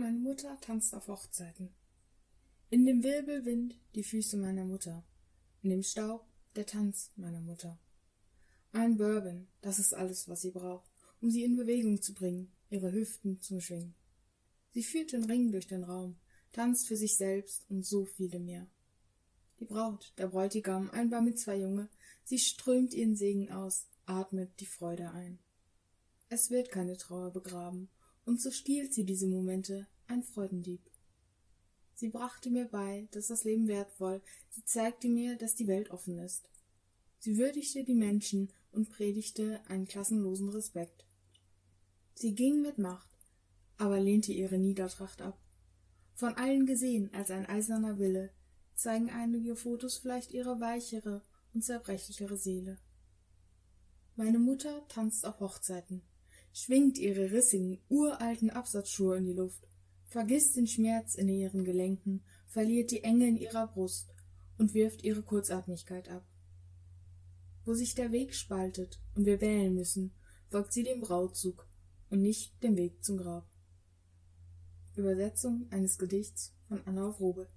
Meine Mutter tanzt auf Hochzeiten. In dem Wirbelwind die Füße meiner Mutter. In dem Staub der Tanz meiner Mutter. Ein Bourbon, das ist alles, was sie braucht, um sie in Bewegung zu bringen, ihre Hüften zum Schwingen. Sie führt den Ring durch den Raum, tanzt für sich selbst und so viele mehr. Die Braut, der Bräutigam, ein Bar mit zwei Junge, sie strömt ihren Segen aus, atmet die Freude ein. Es wird keine Trauer begraben, und so stiehlt sie diese Momente, ein Freudendieb. Sie brachte mir bei, dass das Leben wertvoll, sie zeigte mir, dass die Welt offen ist. Sie würdigte die Menschen und predigte einen klassenlosen Respekt. Sie ging mit Macht, aber lehnte ihre Niedertracht ab. Von allen gesehen als ein eiserner Wille, zeigen einige Fotos vielleicht ihre weichere und zerbrechlichere Seele. Meine Mutter tanzt auf Hochzeiten schwingt ihre rissigen, uralten Absatzschuhe in die Luft, vergisst den Schmerz in ihren Gelenken, verliert die Enge in ihrer Brust und wirft ihre Kurzatmigkeit ab. Wo sich der Weg spaltet und wir wählen müssen, folgt sie dem Brautzug und nicht dem Weg zum Grab. Übersetzung eines Gedichts von Anna Wrobel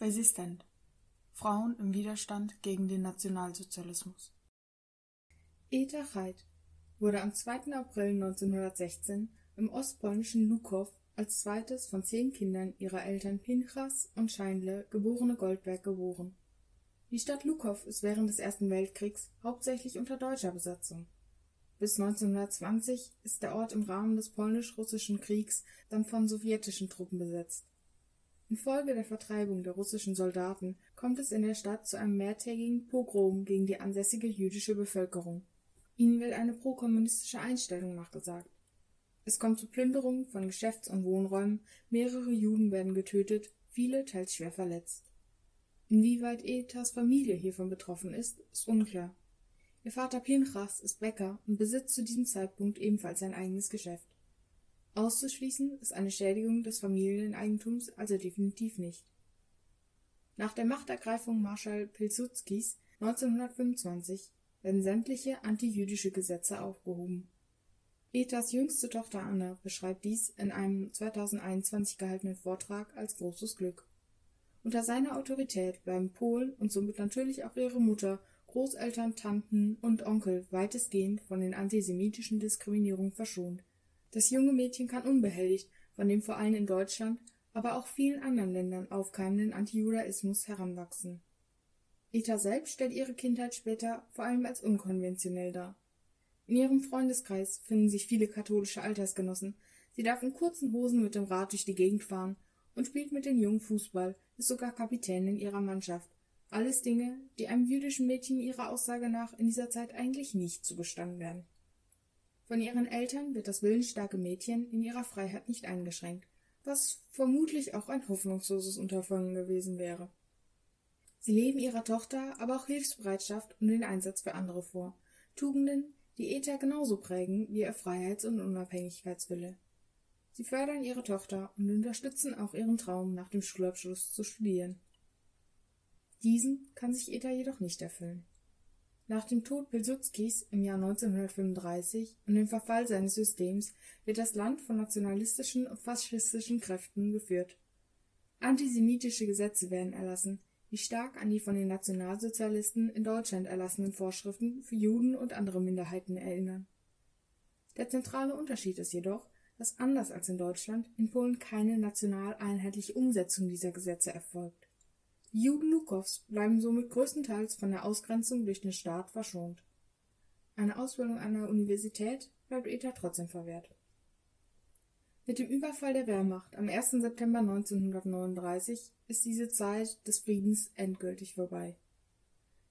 Resistent. Frauen im Widerstand gegen den Nationalsozialismus. Eta Chait wurde am 2. April 1916 im ostpolnischen Lukow als zweites von zehn Kindern ihrer Eltern Pinchas und Scheinle geborene Goldberg geboren. Die Stadt Lukow ist während des Ersten Weltkriegs hauptsächlich unter deutscher Besatzung. Bis 1920 ist der Ort im Rahmen des Polnisch-Russischen Kriegs dann von sowjetischen Truppen besetzt Infolge der Vertreibung der russischen Soldaten kommt es in der Stadt zu einem mehrtägigen Pogrom gegen die ansässige jüdische Bevölkerung. Ihnen wird eine prokommunistische Einstellung nachgesagt. Es kommt zu Plünderungen von Geschäfts und Wohnräumen, mehrere Juden werden getötet, viele teils schwer verletzt. Inwieweit Etas Familie hiervon betroffen ist, ist unklar. Ihr Vater Pinchas ist Bäcker und besitzt zu diesem Zeitpunkt ebenfalls sein eigenes Geschäft Auszuschließen ist eine Schädigung des Familieneigentums also definitiv nicht. Nach der Machtergreifung Marschall Pilsudskis 1925 werden sämtliche antijüdische Gesetze aufgehoben. Etas jüngste Tochter Anna beschreibt dies in einem 2021 gehaltenen Vortrag als großes Glück. Unter seiner Autorität bleiben Polen und somit natürlich auch ihre Mutter, Großeltern, Tanten und Onkel weitestgehend von den antisemitischen Diskriminierungen verschont das junge Mädchen kann unbehelligt von dem vor allem in Deutschland, aber auch vielen anderen Ländern aufkeimenden Antijudaismus heranwachsen. Eta selbst stellt ihre Kindheit später vor allem als unkonventionell dar. In ihrem Freundeskreis finden sich viele katholische Altersgenossen. Sie darf in kurzen Hosen mit dem Rad durch die Gegend fahren und spielt mit den Jungen Fußball, ist sogar Kapitänin ihrer Mannschaft. Alles Dinge, die einem jüdischen Mädchen ihrer Aussage nach in dieser Zeit eigentlich nicht zugestanden werden. Von ihren Eltern wird das willensstarke Mädchen in ihrer Freiheit nicht eingeschränkt, was vermutlich auch ein hoffnungsloses Unterfangen gewesen wäre. Sie leben ihrer Tochter aber auch Hilfsbereitschaft und den Einsatz für andere vor, Tugenden, die Eta genauso prägen wie ihr Freiheits- und Unabhängigkeitswille. Sie fördern ihre Tochter und unterstützen auch ihren Traum, nach dem Schulabschluss zu studieren. Diesen kann sich Eta jedoch nicht erfüllen. Nach dem Tod Pilsudskis im Jahr 1935 und dem Verfall seines Systems wird das Land von nationalistischen und faschistischen Kräften geführt. Antisemitische Gesetze werden erlassen, die stark an die von den Nationalsozialisten in Deutschland erlassenen Vorschriften für Juden und andere Minderheiten erinnern. Der zentrale Unterschied ist jedoch, dass anders als in Deutschland in Polen keine national einheitliche Umsetzung dieser Gesetze erfolgt. Die Juden Lukows bleiben somit größtenteils von der Ausgrenzung durch den Staat verschont. Eine Ausbildung an der Universität bleibt Eta trotzdem verwehrt. Mit dem Überfall der Wehrmacht am 1. September 1939 ist diese Zeit des Friedens endgültig vorbei.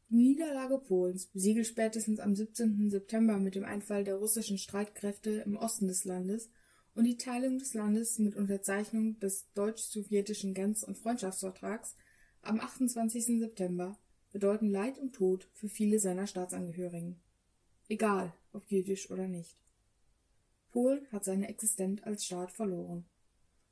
Die Niederlage Polens, besiegelt spätestens am 17. September mit dem Einfall der russischen Streitkräfte im Osten des Landes und die Teilung des Landes mit Unterzeichnung des deutsch-sowjetischen Grenz- und Freundschaftsvertrags am 28. September bedeuten Leid und Tod für viele seiner Staatsangehörigen. Egal, ob jüdisch oder nicht. Polen hat seine Existenz als Staat verloren.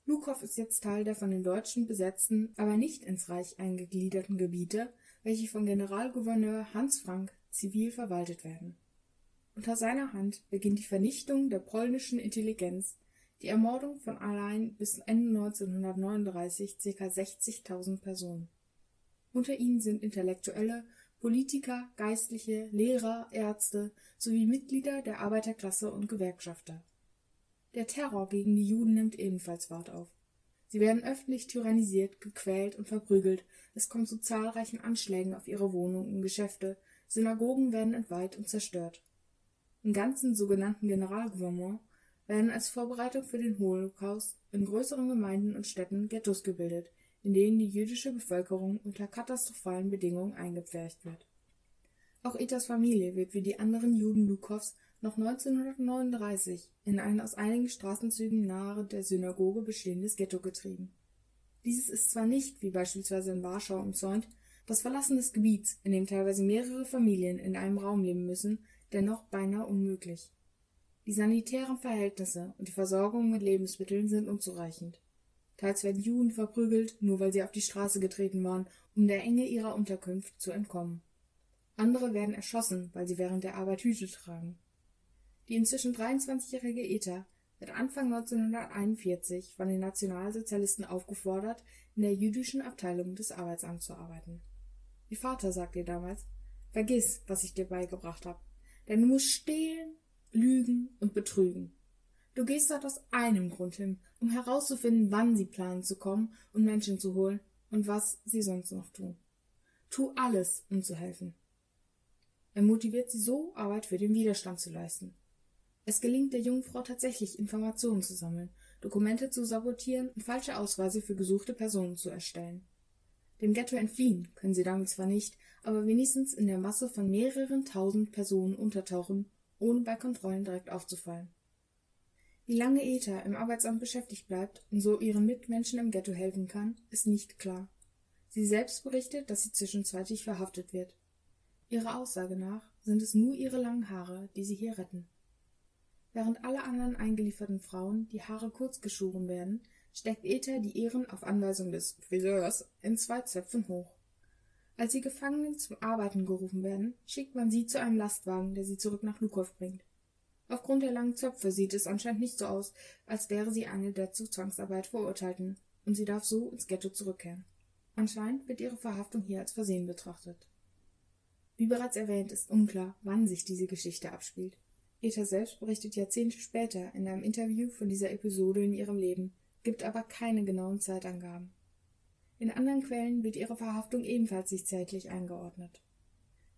Lukow ist jetzt Teil der von den Deutschen besetzten, aber nicht ins Reich eingegliederten Gebiete, welche von Generalgouverneur Hans Frank zivil verwaltet werden. Unter seiner Hand beginnt die Vernichtung der polnischen Intelligenz die Ermordung von allein bis Ende 1939 ca. 60.000 Personen. Unter ihnen sind Intellektuelle, Politiker, Geistliche, Lehrer, Ärzte sowie Mitglieder der Arbeiterklasse und Gewerkschafter. Der Terror gegen die Juden nimmt ebenfalls Fahrt auf. Sie werden öffentlich tyrannisiert, gequält und verprügelt, es kommt zu zahlreichen Anschlägen auf ihre Wohnungen und Geschäfte, Synagogen werden entweiht und zerstört. Im ganzen sogenannten Generalgouvernement werden als Vorbereitung für den Holocaust in größeren Gemeinden und Städten Ghettos gebildet, in denen die jüdische Bevölkerung unter katastrophalen Bedingungen eingepfercht wird. Auch Etas Familie wird wie die anderen Juden Lukows noch 1939 in ein aus einigen Straßenzügen nahe der Synagoge bestehendes Ghetto getrieben. Dieses ist zwar nicht, wie beispielsweise in Warschau umzäunt, das Verlassen des Gebiets, in dem teilweise mehrere Familien in einem Raum leben müssen, dennoch beinahe unmöglich. Die sanitären Verhältnisse und die Versorgung mit Lebensmitteln sind unzureichend. Teils werden Juden verprügelt, nur weil sie auf die Straße getreten waren, um der Enge ihrer Unterkunft zu entkommen. Andere werden erschossen, weil sie während der Arbeit Hüte tragen. Die inzwischen 23-jährige Eta wird Anfang 1941 von den Nationalsozialisten aufgefordert, in der jüdischen Abteilung des Arbeitsamts zu arbeiten. Ihr Vater sagt ihr damals, vergiss, was ich dir beigebracht habe, denn du musst stehlen, lügen und betrügen. Du gehst dort aus einem Grund hin, um herauszufinden, wann sie planen zu kommen und Menschen zu holen und was sie sonst noch tun. Tu alles, um zu helfen. Er motiviert sie so, Arbeit für den Widerstand zu leisten. Es gelingt der jungen Frau tatsächlich, Informationen zu sammeln, Dokumente zu sabotieren und falsche Ausweise für gesuchte Personen zu erstellen. Dem Ghetto entfliehen können sie damit zwar nicht, aber wenigstens in der Masse von mehreren tausend Personen untertauchen ohne bei Kontrollen direkt aufzufallen. Wie lange Eta im Arbeitsamt beschäftigt bleibt und so ihren Mitmenschen im Ghetto helfen kann, ist nicht klar. Sie selbst berichtet, dass sie zwischenzeitlich verhaftet wird. Ihrer Aussage nach sind es nur ihre langen Haare, die sie hier retten. Während alle anderen eingelieferten Frauen die Haare kurz geschoren werden, steckt Eta die Ehren auf Anweisung des Friseurs in zwei Zöpfen hoch. Als die Gefangenen zum Arbeiten gerufen werden, schickt man sie zu einem Lastwagen, der sie zurück nach Lukow bringt. Aufgrund der langen Zöpfe sieht es anscheinend nicht so aus, als wäre sie eine der zu Zwangsarbeit Verurteilten, und sie darf so ins Ghetto zurückkehren. Anscheinend wird ihre Verhaftung hier als Versehen betrachtet. Wie bereits erwähnt, ist unklar, wann sich diese Geschichte abspielt. Eta selbst berichtet Jahrzehnte später in einem Interview von dieser Episode in ihrem Leben, gibt aber keine genauen Zeitangaben. In anderen Quellen wird ihre Verhaftung ebenfalls sich zeitlich eingeordnet.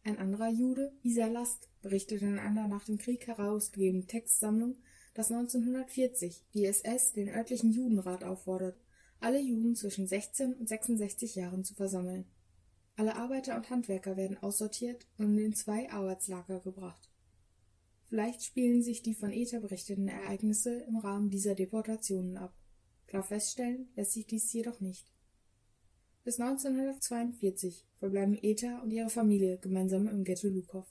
Ein anderer Jude, Isa Last, berichtet in einer nach dem Krieg herausgegebenen Textsammlung, dass 1940 die SS den örtlichen Judenrat auffordert, alle Juden zwischen 16 und 66 Jahren zu versammeln. Alle Arbeiter und Handwerker werden aussortiert und in zwei Arbeitslager gebracht. Vielleicht spielen sich die von ETA berichteten Ereignisse im Rahmen dieser Deportationen ab. Klar feststellen lässt sich dies jedoch nicht. Bis 1942 verbleiben Eta und ihre Familie gemeinsam im Ghetto Lukow.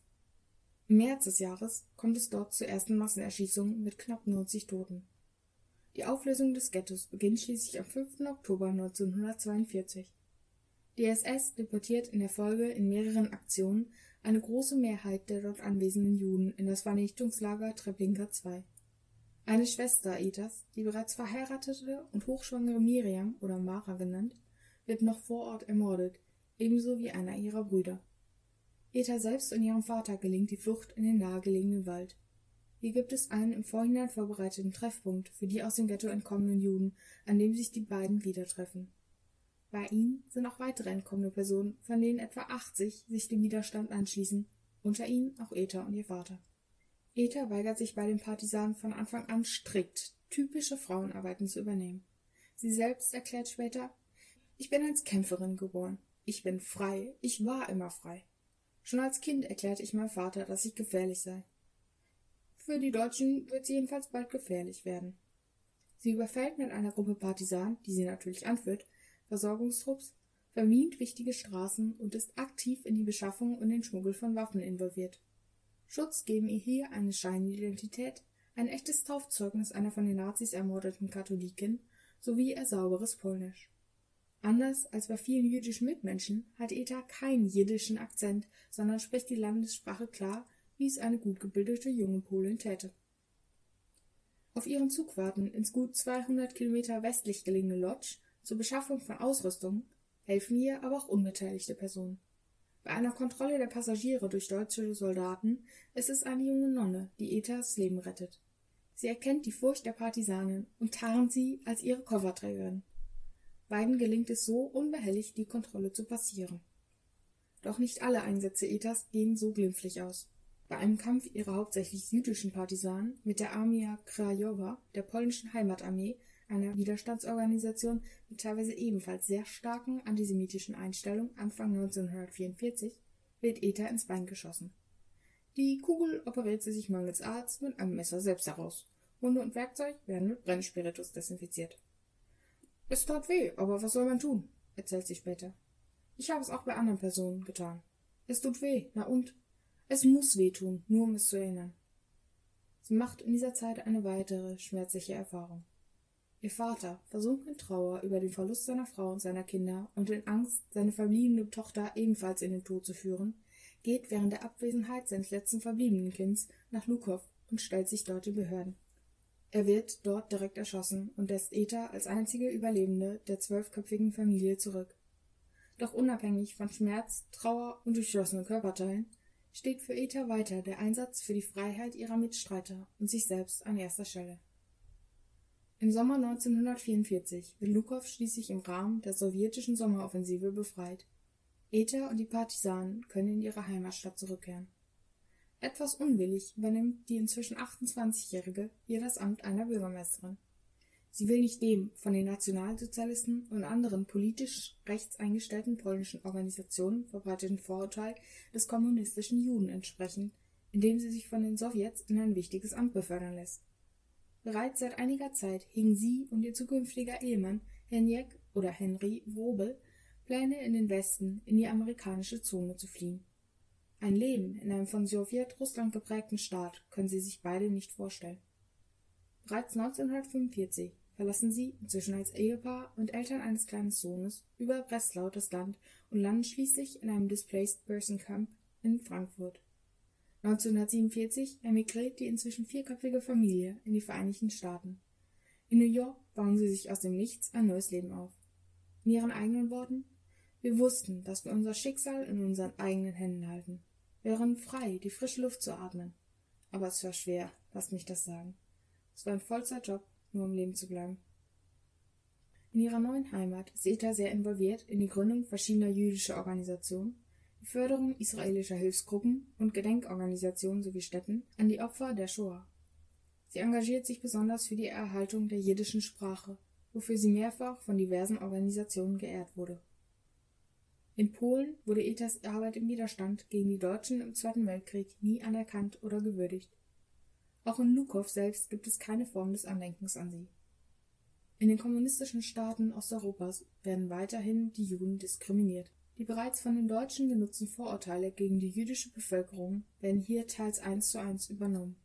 Im März des Jahres kommt es dort zu ersten Massenerschießungen mit knapp 90 Toten. Die Auflösung des Ghettos beginnt schließlich am 5. Oktober 1942. Die SS deportiert in der Folge in mehreren Aktionen eine große Mehrheit der dort anwesenden Juden in das Vernichtungslager Treblinka II. Eine Schwester Etas, die bereits verheiratete und hochschwangere Miriam oder Mara genannt, wird noch vor Ort ermordet, ebenso wie einer ihrer Brüder. Eta selbst und ihrem Vater gelingt die Flucht in den nahegelegenen Wald. Hier gibt es einen im Vorhinein vorbereiteten Treffpunkt für die aus dem Ghetto entkommenen Juden, an dem sich die beiden wieder treffen. Bei ihnen sind auch weitere entkommene Personen, von denen etwa 80 sich dem Widerstand anschließen, unter ihnen auch Eta und ihr Vater. Eta weigert sich bei den Partisanen von Anfang an strikt, typische Frauenarbeiten zu übernehmen. Sie selbst erklärt später, ich bin als Kämpferin geboren. Ich bin frei. Ich war immer frei. Schon als Kind erklärte ich meinem Vater, dass ich gefährlich sei. Für die Deutschen wird sie jedenfalls bald gefährlich werden. Sie überfällt mit einer Gruppe Partisanen, die sie natürlich anführt, Versorgungstrupps, vermint wichtige Straßen und ist aktiv in die Beschaffung und den Schmuggel von Waffen involviert. Schutz geben ihr hier eine Scheinidentität, ein echtes Taufzeugnis einer von den Nazis ermordeten Katholikin sowie ihr sauberes Polnisch. Anders als bei vielen jüdischen Mitmenschen hat Eta keinen jiddischen Akzent, sondern spricht die Landessprache klar, wie es eine gut gebildete junge Polin täte. Auf ihren Zugfahrten ins gut 200 Kilometer westlich gelegene Lodz zur Beschaffung von Ausrüstung helfen ihr aber auch unbeteiligte Personen. Bei einer Kontrolle der Passagiere durch deutsche Soldaten ist es eine junge Nonne, die Etas Leben rettet. Sie erkennt die Furcht der Partisanen und tarnt sie als ihre Kofferträgerin. Beiden gelingt es so unbehelligt, die Kontrolle zu passieren. Doch nicht alle Einsätze Etas gehen so glimpflich aus. Bei einem Kampf ihrer hauptsächlich jüdischen Partisanen mit der Armia Krajowa, der polnischen Heimatarmee, einer Widerstandsorganisation mit teilweise ebenfalls sehr starken antisemitischen Einstellungen Anfang 1944, wird Eta ins Bein geschossen. Die Kugel operiert sie sich mangels Arzt mit einem Messer selbst heraus. Hunde und Werkzeug werden mit Brennspiritus desinfiziert. Es tat weh, aber was soll man tun? erzählt sie später. Ich habe es auch bei anderen Personen getan. Es tut weh, na und? Es muss weh tun, nur um es zu erinnern. Sie macht in dieser Zeit eine weitere schmerzliche Erfahrung. Ihr Vater, versunken in Trauer über den Verlust seiner Frau und seiner Kinder und in Angst, seine verbliebene Tochter ebenfalls in den Tod zu führen, geht während der Abwesenheit seines letzten verbliebenen Kinds nach Lukow und stellt sich dort den Behörden. Er wird dort direkt erschossen und lässt Eta als einzige Überlebende der zwölfköpfigen Familie zurück. Doch unabhängig von Schmerz, Trauer und durchschlossenen Körperteilen steht für Eta weiter der Einsatz für die Freiheit ihrer Mitstreiter und sich selbst an erster Stelle. Im Sommer 1944 wird Lukow schließlich im Rahmen der sowjetischen Sommeroffensive befreit. Eta und die Partisanen können in ihre Heimatstadt zurückkehren. Etwas unwillig übernimmt die inzwischen 28-Jährige hier das Amt einer Bürgermeisterin. Sie will nicht dem von den Nationalsozialisten und anderen politisch rechts eingestellten polnischen Organisationen verbreiteten Vorurteil des kommunistischen Juden entsprechen, indem sie sich von den Sowjets in ein wichtiges Amt befördern lässt. Bereits seit einiger Zeit hegen sie und ihr zukünftiger Ehemann Henjek oder Henry Wrobel Pläne in den Westen in die amerikanische Zone zu fliehen. Ein Leben in einem von Sowjetrussland geprägten Staat können sie sich beide nicht vorstellen. Bereits 1945 verlassen sie, inzwischen als Ehepaar und Eltern eines kleinen Sohnes, über Breslau das Land und landen schließlich in einem Displaced Person Camp in Frankfurt. 1947 emigriert die inzwischen vierköpfige Familie in die Vereinigten Staaten. In New York bauen sie sich aus dem Nichts ein neues Leben auf. In ihren eigenen Worten Wir wussten, dass wir unser Schicksal in unseren eigenen Händen halten. Wir waren frei, die frische Luft zu atmen. Aber es war schwer, lasst mich das sagen. Es war ein Vollzeitjob, nur um leben zu bleiben. In ihrer neuen Heimat ist Eta sehr involviert in die Gründung verschiedener jüdischer Organisationen, die Förderung israelischer Hilfsgruppen und Gedenkorganisationen sowie Städten an die Opfer der Shoah. Sie engagiert sich besonders für die Erhaltung der jiddischen Sprache, wofür sie mehrfach von diversen Organisationen geehrt wurde. In Polen wurde Etas Arbeit im Widerstand gegen die Deutschen im Zweiten Weltkrieg nie anerkannt oder gewürdigt. Auch in Lukow selbst gibt es keine Form des Andenkens an sie. In den kommunistischen Staaten Osteuropas werden weiterhin die Juden diskriminiert. Die bereits von den Deutschen genutzten Vorurteile gegen die jüdische Bevölkerung werden hier teils eins zu eins übernommen.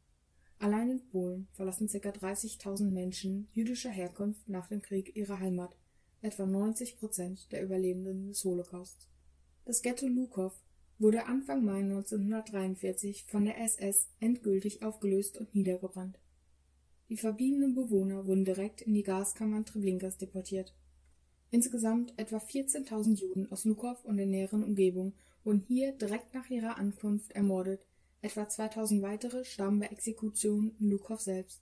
Allein in Polen verlassen ca. 30.000 Menschen jüdischer Herkunft nach dem Krieg ihre Heimat, etwa 90 Prozent der Überlebenden des Holocaust. Das Ghetto Lukow wurde Anfang Mai 1943 von der SS endgültig aufgelöst und niedergebrannt. Die verbliebenen Bewohner wurden direkt in die Gaskammern Treblinkas deportiert. Insgesamt etwa 14.000 Juden aus Lukow und der näheren Umgebung wurden hier direkt nach ihrer Ankunft ermordet, etwa 2.000 weitere starben bei Exekutionen in Lukow selbst.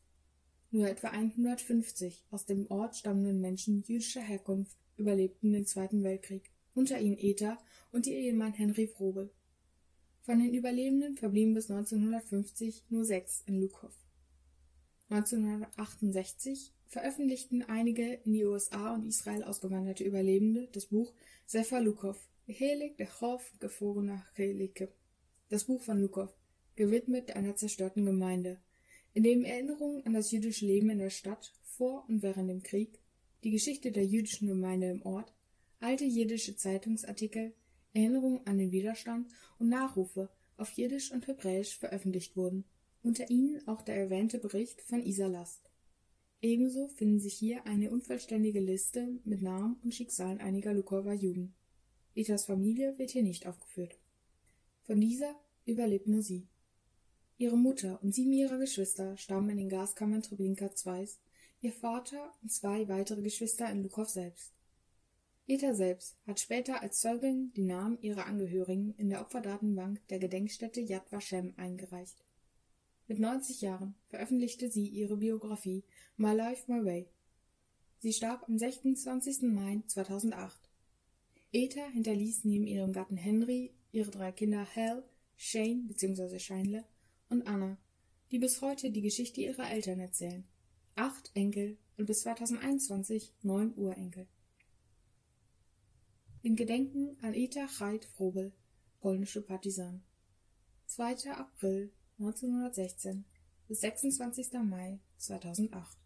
Nur etwa 150 aus dem Ort stammenden Menschen jüdischer Herkunft überlebten den Zweiten Weltkrieg, unter ihnen Eta und ihr Ehemann Henry Frobel. Von den Überlebenden verblieben bis 1950 nur sechs in Lukow. 1968 veröffentlichten einige in die USA und Israel ausgewanderte Überlebende das Buch Sefer Lukow, Helig Dechov Gefrorene Chelike, das Buch von Lukow, gewidmet einer zerstörten Gemeinde, in dem Erinnerungen an das jüdische Leben in der Stadt vor und während dem Krieg, die Geschichte der jüdischen Gemeinde im Ort, alte jiddische Zeitungsartikel, Erinnerungen an den Widerstand und Nachrufe auf Jiddisch und Hebräisch veröffentlicht wurden, unter ihnen auch der erwähnte Bericht von Isa Last. Ebenso finden sich hier eine unvollständige Liste mit Namen und Schicksalen einiger Lukower Juden. Itas Familie wird hier nicht aufgeführt. Von dieser überlebt nur sie. Ihre Mutter und sieben ihrer Geschwister starben in den Gaskammern Treblinka II, ihr Vater und zwei weitere Geschwister in Lukow selbst. Eta selbst hat später als Zeugin die Namen ihrer Angehörigen in der Opferdatenbank der Gedenkstätte Yad Vashem eingereicht. Mit 90 Jahren veröffentlichte sie ihre Biografie My Life, My Way. Sie starb am 26. Mai 2008. Eta hinterließ neben ihrem Gatten Henry ihre drei Kinder Hal, Shane bzw. Scheinle und Anna, die bis heute die Geschichte ihrer Eltern erzählen. Acht Enkel und bis 2021 neun Urenkel. In Gedenken an Eta Chait Frobel, polnische Partisan. 2. April 1916 bis 26. Mai 2008